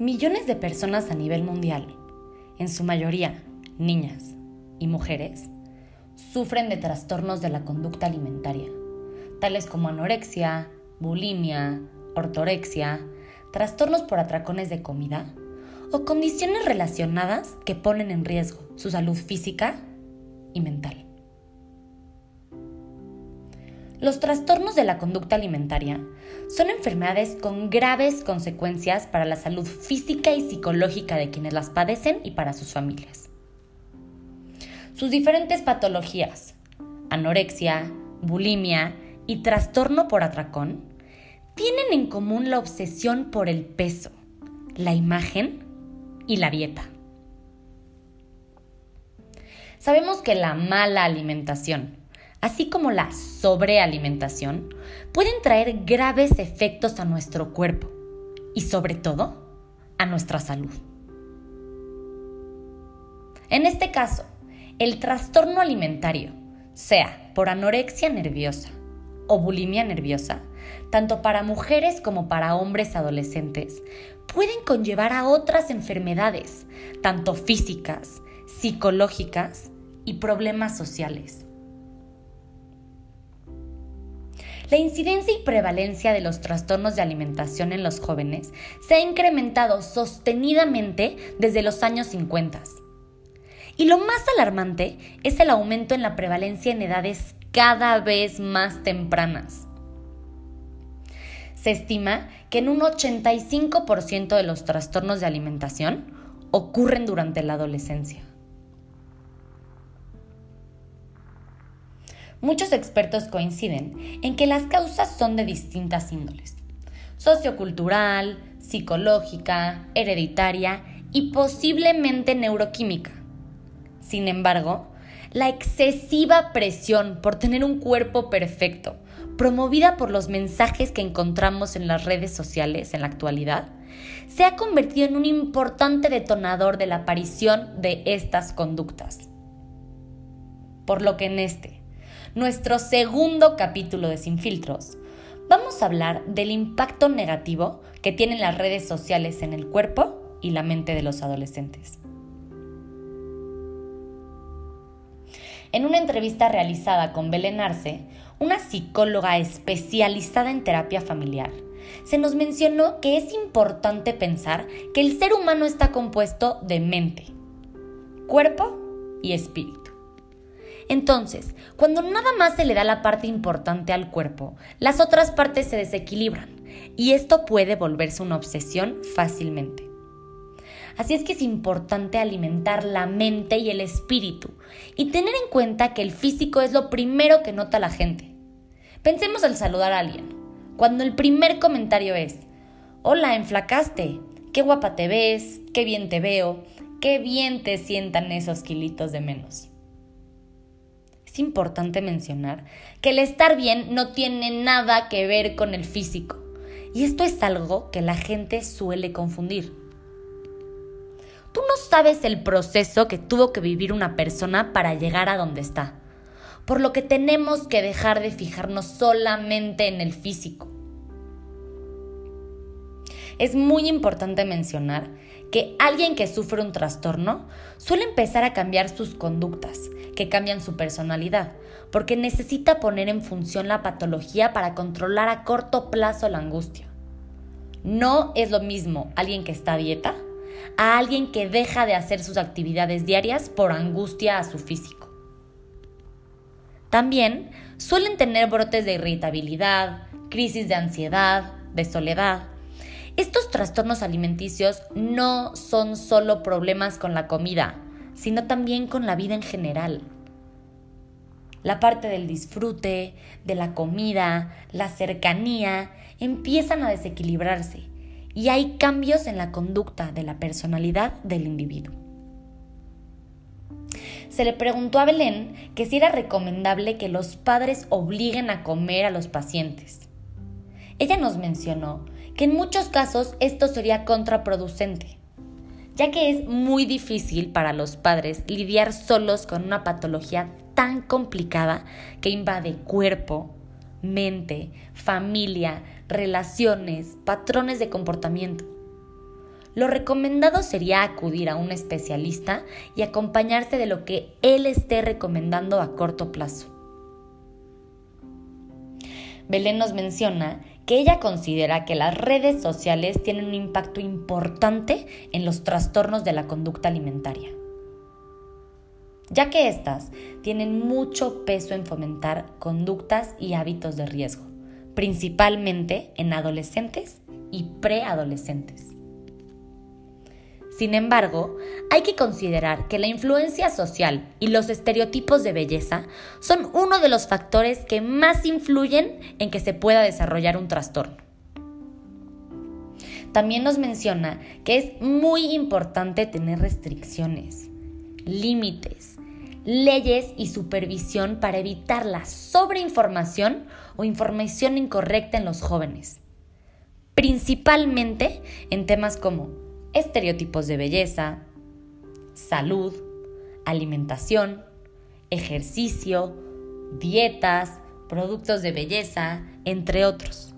Millones de personas a nivel mundial, en su mayoría niñas y mujeres, sufren de trastornos de la conducta alimentaria, tales como anorexia, bulimia, ortorexia, trastornos por atracones de comida o condiciones relacionadas que ponen en riesgo su salud física y mental. Los trastornos de la conducta alimentaria son enfermedades con graves consecuencias para la salud física y psicológica de quienes las padecen y para sus familias. Sus diferentes patologías, anorexia, bulimia y trastorno por atracón, tienen en común la obsesión por el peso, la imagen y la dieta. Sabemos que la mala alimentación, así como la sobrealimentación, pueden traer graves efectos a nuestro cuerpo y sobre todo a nuestra salud. En este caso, el trastorno alimentario, sea por anorexia nerviosa o bulimia nerviosa, tanto para mujeres como para hombres adolescentes, pueden conllevar a otras enfermedades, tanto físicas, psicológicas y problemas sociales. La incidencia y prevalencia de los trastornos de alimentación en los jóvenes se ha incrementado sostenidamente desde los años 50. Y lo más alarmante es el aumento en la prevalencia en edades cada vez más tempranas. Se estima que en un 85% de los trastornos de alimentación ocurren durante la adolescencia. Muchos expertos coinciden en que las causas son de distintas índoles, sociocultural, psicológica, hereditaria y posiblemente neuroquímica. Sin embargo, la excesiva presión por tener un cuerpo perfecto, promovida por los mensajes que encontramos en las redes sociales en la actualidad, se ha convertido en un importante detonador de la aparición de estas conductas. Por lo que en este, nuestro segundo capítulo de Sin Filtros, vamos a hablar del impacto negativo que tienen las redes sociales en el cuerpo y la mente de los adolescentes. En una entrevista realizada con Belén Arce, una psicóloga especializada en terapia familiar, se nos mencionó que es importante pensar que el ser humano está compuesto de mente, cuerpo y espíritu. Entonces, cuando nada más se le da la parte importante al cuerpo, las otras partes se desequilibran y esto puede volverse una obsesión fácilmente. Así es que es importante alimentar la mente y el espíritu y tener en cuenta que el físico es lo primero que nota la gente. Pensemos al saludar a alguien, cuando el primer comentario es, hola, enflacaste, qué guapa te ves, qué bien te veo, qué bien te sientan esos kilitos de menos es importante mencionar que el estar bien no tiene nada que ver con el físico. Y esto es algo que la gente suele confundir. Tú no sabes el proceso que tuvo que vivir una persona para llegar a donde está. Por lo que tenemos que dejar de fijarnos solamente en el físico. Es muy importante mencionar que alguien que sufre un trastorno suele empezar a cambiar sus conductas, que cambian su personalidad, porque necesita poner en función la patología para controlar a corto plazo la angustia. No es lo mismo alguien que está a dieta a alguien que deja de hacer sus actividades diarias por angustia a su físico. También suelen tener brotes de irritabilidad, crisis de ansiedad, de soledad. Estos trastornos alimenticios no son solo problemas con la comida, sino también con la vida en general. La parte del disfrute, de la comida, la cercanía, empiezan a desequilibrarse y hay cambios en la conducta de la personalidad del individuo. Se le preguntó a Belén que si era recomendable que los padres obliguen a comer a los pacientes. Ella nos mencionó que en muchos casos esto sería contraproducente, ya que es muy difícil para los padres lidiar solos con una patología tan complicada que invade cuerpo, mente, familia, relaciones, patrones de comportamiento. lo recomendado sería acudir a un especialista y acompañarse de lo que él esté recomendando a corto plazo. Belén nos menciona que ella considera que las redes sociales tienen un impacto importante en los trastornos de la conducta alimentaria, ya que éstas tienen mucho peso en fomentar conductas y hábitos de riesgo, principalmente en adolescentes y preadolescentes. Sin embargo, hay que considerar que la influencia social y los estereotipos de belleza son uno de los factores que más influyen en que se pueda desarrollar un trastorno. También nos menciona que es muy importante tener restricciones, límites, leyes y supervisión para evitar la sobreinformación o información incorrecta en los jóvenes, principalmente en temas como estereotipos de belleza, salud, alimentación, ejercicio, dietas, productos de belleza, entre otros,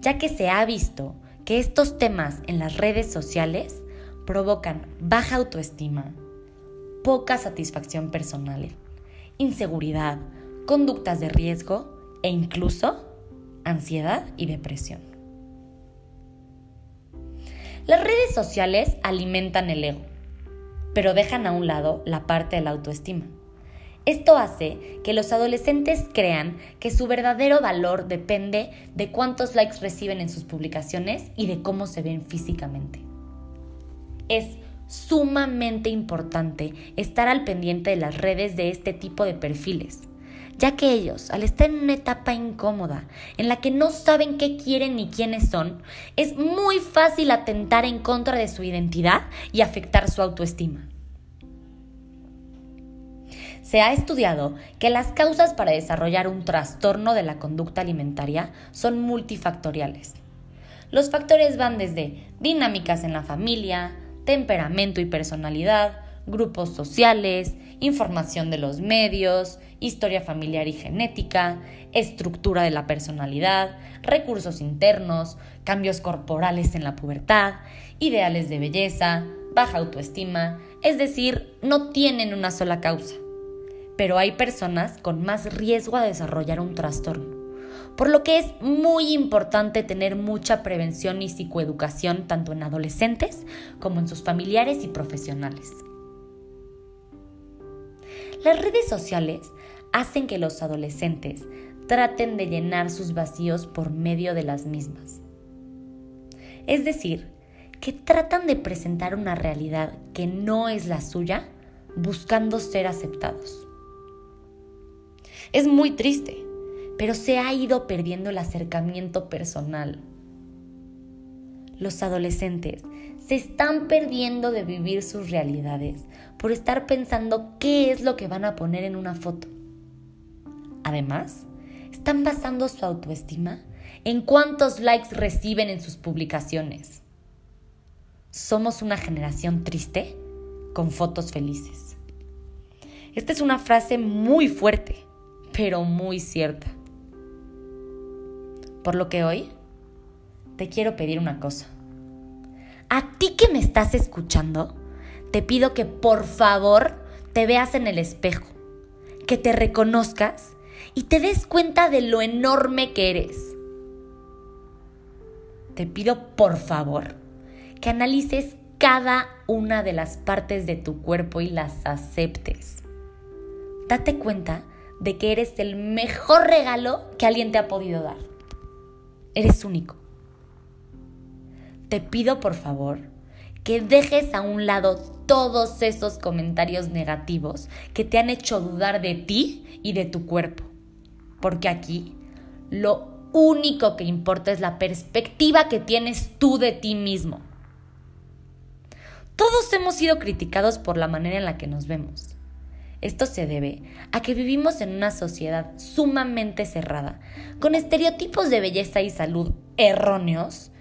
ya que se ha visto que estos temas en las redes sociales provocan baja autoestima, poca satisfacción personal, inseguridad, conductas de riesgo e incluso ansiedad y depresión. Las redes sociales alimentan el ego, pero dejan a un lado la parte de la autoestima. Esto hace que los adolescentes crean que su verdadero valor depende de cuántos likes reciben en sus publicaciones y de cómo se ven físicamente. Es sumamente importante estar al pendiente de las redes de este tipo de perfiles ya que ellos, al estar en una etapa incómoda, en la que no saben qué quieren ni quiénes son, es muy fácil atentar en contra de su identidad y afectar su autoestima. Se ha estudiado que las causas para desarrollar un trastorno de la conducta alimentaria son multifactoriales. Los factores van desde dinámicas en la familia, temperamento y personalidad, grupos sociales, información de los medios, historia familiar y genética, estructura de la personalidad, recursos internos, cambios corporales en la pubertad, ideales de belleza, baja autoestima, es decir, no tienen una sola causa. Pero hay personas con más riesgo a desarrollar un trastorno, por lo que es muy importante tener mucha prevención y psicoeducación tanto en adolescentes como en sus familiares y profesionales. Las redes sociales hacen que los adolescentes traten de llenar sus vacíos por medio de las mismas. Es decir, que tratan de presentar una realidad que no es la suya buscando ser aceptados. Es muy triste, pero se ha ido perdiendo el acercamiento personal. Los adolescentes se están perdiendo de vivir sus realidades por estar pensando qué es lo que van a poner en una foto. Además, están basando su autoestima en cuántos likes reciben en sus publicaciones. Somos una generación triste con fotos felices. Esta es una frase muy fuerte, pero muy cierta. Por lo que hoy te quiero pedir una cosa. A ti que me estás escuchando, te pido que por favor te veas en el espejo, que te reconozcas y te des cuenta de lo enorme que eres. Te pido por favor que analices cada una de las partes de tu cuerpo y las aceptes. Date cuenta de que eres el mejor regalo que alguien te ha podido dar. Eres único. Te pido por favor que dejes a un lado todos esos comentarios negativos que te han hecho dudar de ti y de tu cuerpo porque aquí lo único que importa es la perspectiva que tienes tú de ti mismo. Todos hemos sido criticados por la manera en la que nos vemos. Esto se debe a que vivimos en una sociedad sumamente cerrada, con estereotipos de belleza y salud erróneos,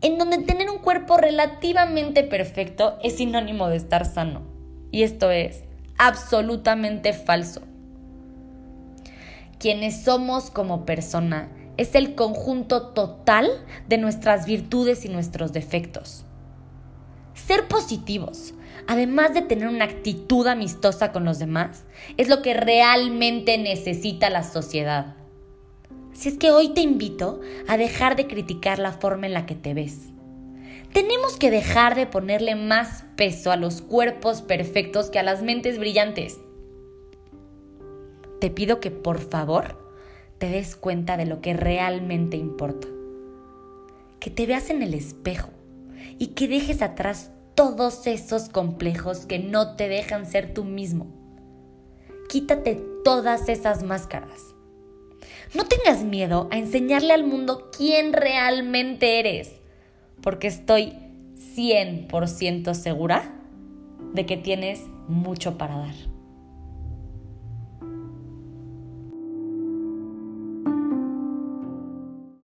en donde tener un cuerpo relativamente perfecto es sinónimo de estar sano. Y esto es absolutamente falso quienes somos como persona es el conjunto total de nuestras virtudes y nuestros defectos. Ser positivos, además de tener una actitud amistosa con los demás, es lo que realmente necesita la sociedad. Si es que hoy te invito a dejar de criticar la forma en la que te ves. Tenemos que dejar de ponerle más peso a los cuerpos perfectos que a las mentes brillantes. Te pido que por favor te des cuenta de lo que realmente importa. Que te veas en el espejo y que dejes atrás todos esos complejos que no te dejan ser tú mismo. Quítate todas esas máscaras no tengas miedo a enseñarle al mundo quién realmente eres, porque estoy 100% segura de que tienes mucho para dar.